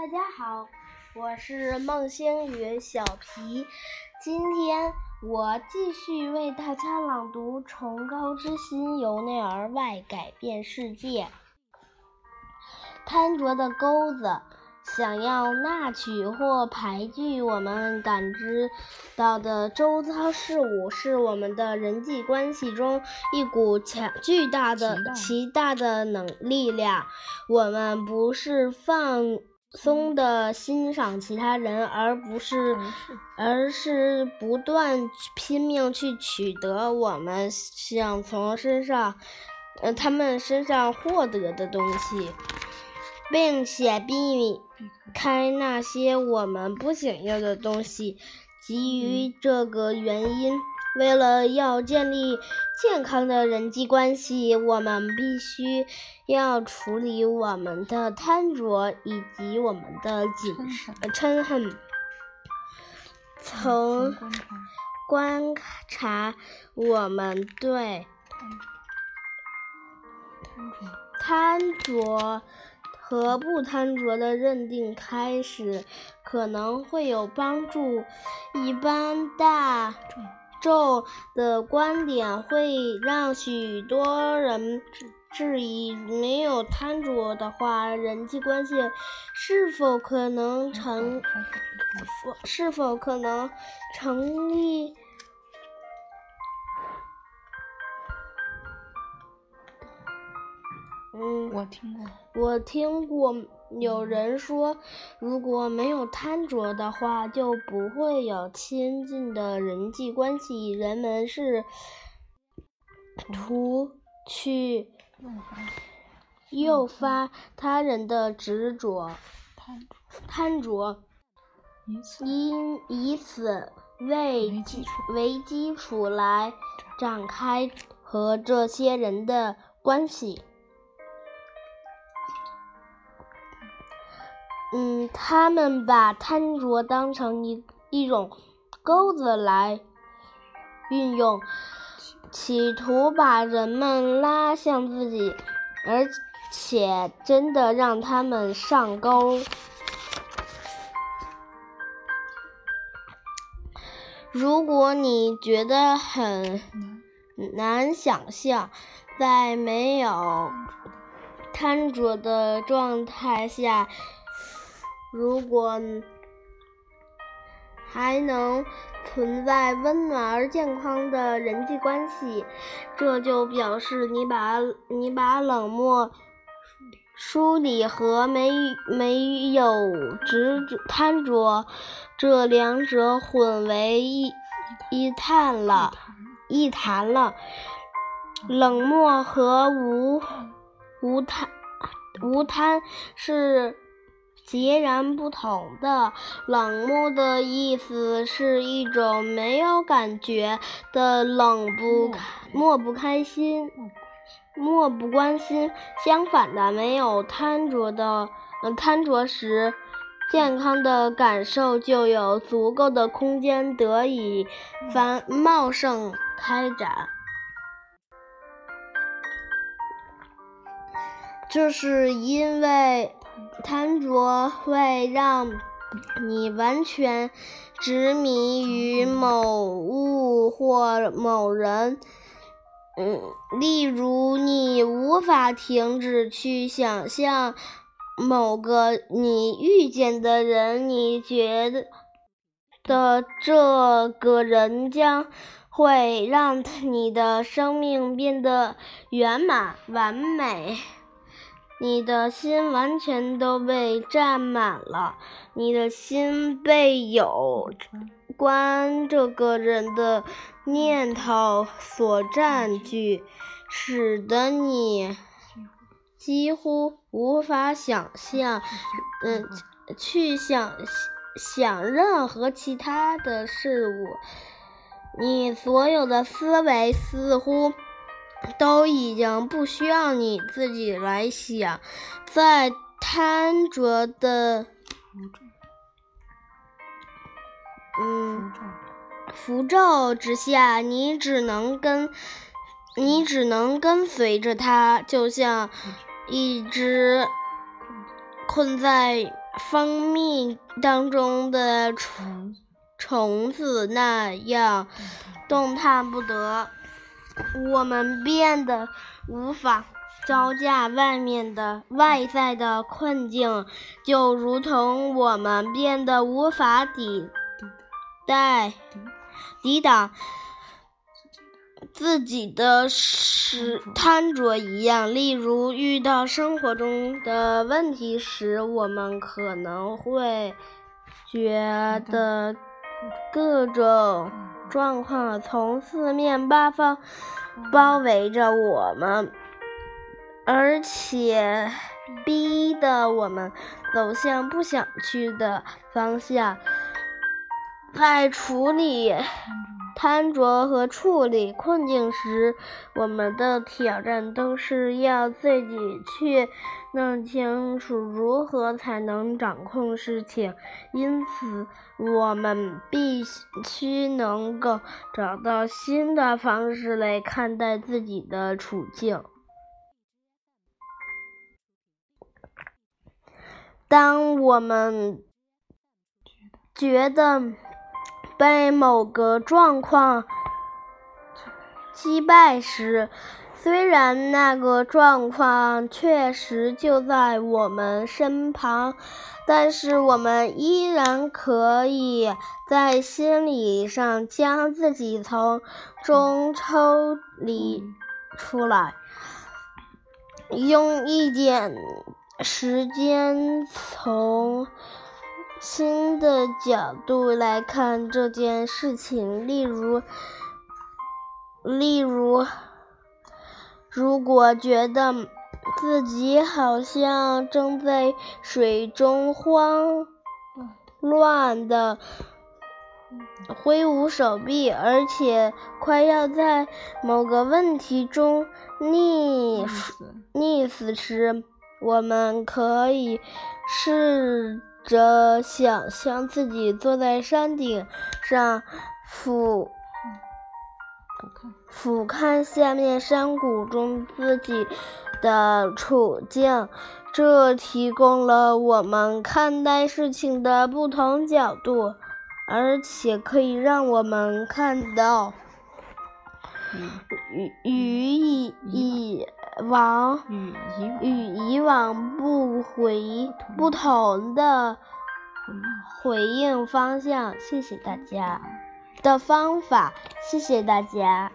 大家好，我是孟星宇小皮。今天我继续为大家朗读《崇高之心由内而外改变世界》。贪着的钩子想要纳取或排拒我们感知到的周遭事物，是我们的人际关系中一股强巨大的、极大的能力量。我们不是放。松的欣赏其他人，而不是，而是不断拼命去取得我们想从身上，呃，他们身上获得的东西，并且避开那些我们不想要的东西。基于这个原因。为了要建立健康的人际关系，我们必须要处理我们的贪着以及我们的谨嗔恨。从观察我们对贪着和不贪着的认定开始，可能会有帮助。一般大。众的观点会让许多人质疑：没有摊主的话，人际关系是否可能成？是否可能成立？嗯，我听过。我听过有人说，如果没有贪着的话，就不会有亲近的人际关系。人们是图去诱发他人的执着、贪着，因以此为为基础来展开和这些人的关系。嗯，他们把贪着当成一一种钩子来运用，企图把人们拉向自己，而且真的让他们上钩。如果你觉得很难想象，在没有贪着的状态下，如果还能存在温暖而健康的人际关系，这就表示你把你把冷漠、疏离和没没有执着贪着这两者混为一一谈了，一谈了。冷漠和无无贪无贪是。截然不同的冷漠的意思是一种没有感觉的冷不漠不开心，漠不关心。相反的，没有贪着的，贪着时，健康的感受就有足够的空间得以繁茂盛开展。这是因为。贪着会让你完全执迷于某物或某人，嗯，例如你无法停止去想象某个你遇见的人，你觉得的这个人将会让你的生命变得圆满完美。你的心完全都被占满了，你的心被有关这个人的念头所占据，使得你几乎无法想象，嗯，去想想任何其他的事物。你所有的思维似乎。都已经不需要你自己来想，在贪着的，嗯，符咒之下，你只能跟，你只能跟随着它，就像一只困在蜂蜜当中的虫虫子那样动弹不得。我们变得无法招架外面的外在的困境，就如同我们变得无法抵待抵挡自己的时贪着一样。例如，遇到生活中的问题时，我们可能会觉得各种。状况从四面八方包围着我们，而且逼得我们走向不想去的方向。在处理贪着和处理困境时，我们的挑战都是要自己去弄清楚如何才能掌控事情。因此，我们必须能够找到新的方式来看待自己的处境。当我们觉得，被某个状况击败时，虽然那个状况确实就在我们身旁，但是我们依然可以在心理上将自己从中抽离出来，用一点时间从。新的角度来看这件事情，例如，例如，如果觉得自己好像正在水中慌乱的挥舞手臂，而且快要在某个问题中溺溺死时，我们可以试。着想象自己坐在山顶上，俯俯瞰下面山谷中自己的处境，这提供了我们看待事情的不同角度，而且可以让我们看到与与以以。往与以往不回不同的回应方向，谢谢大家的方法，谢谢大家。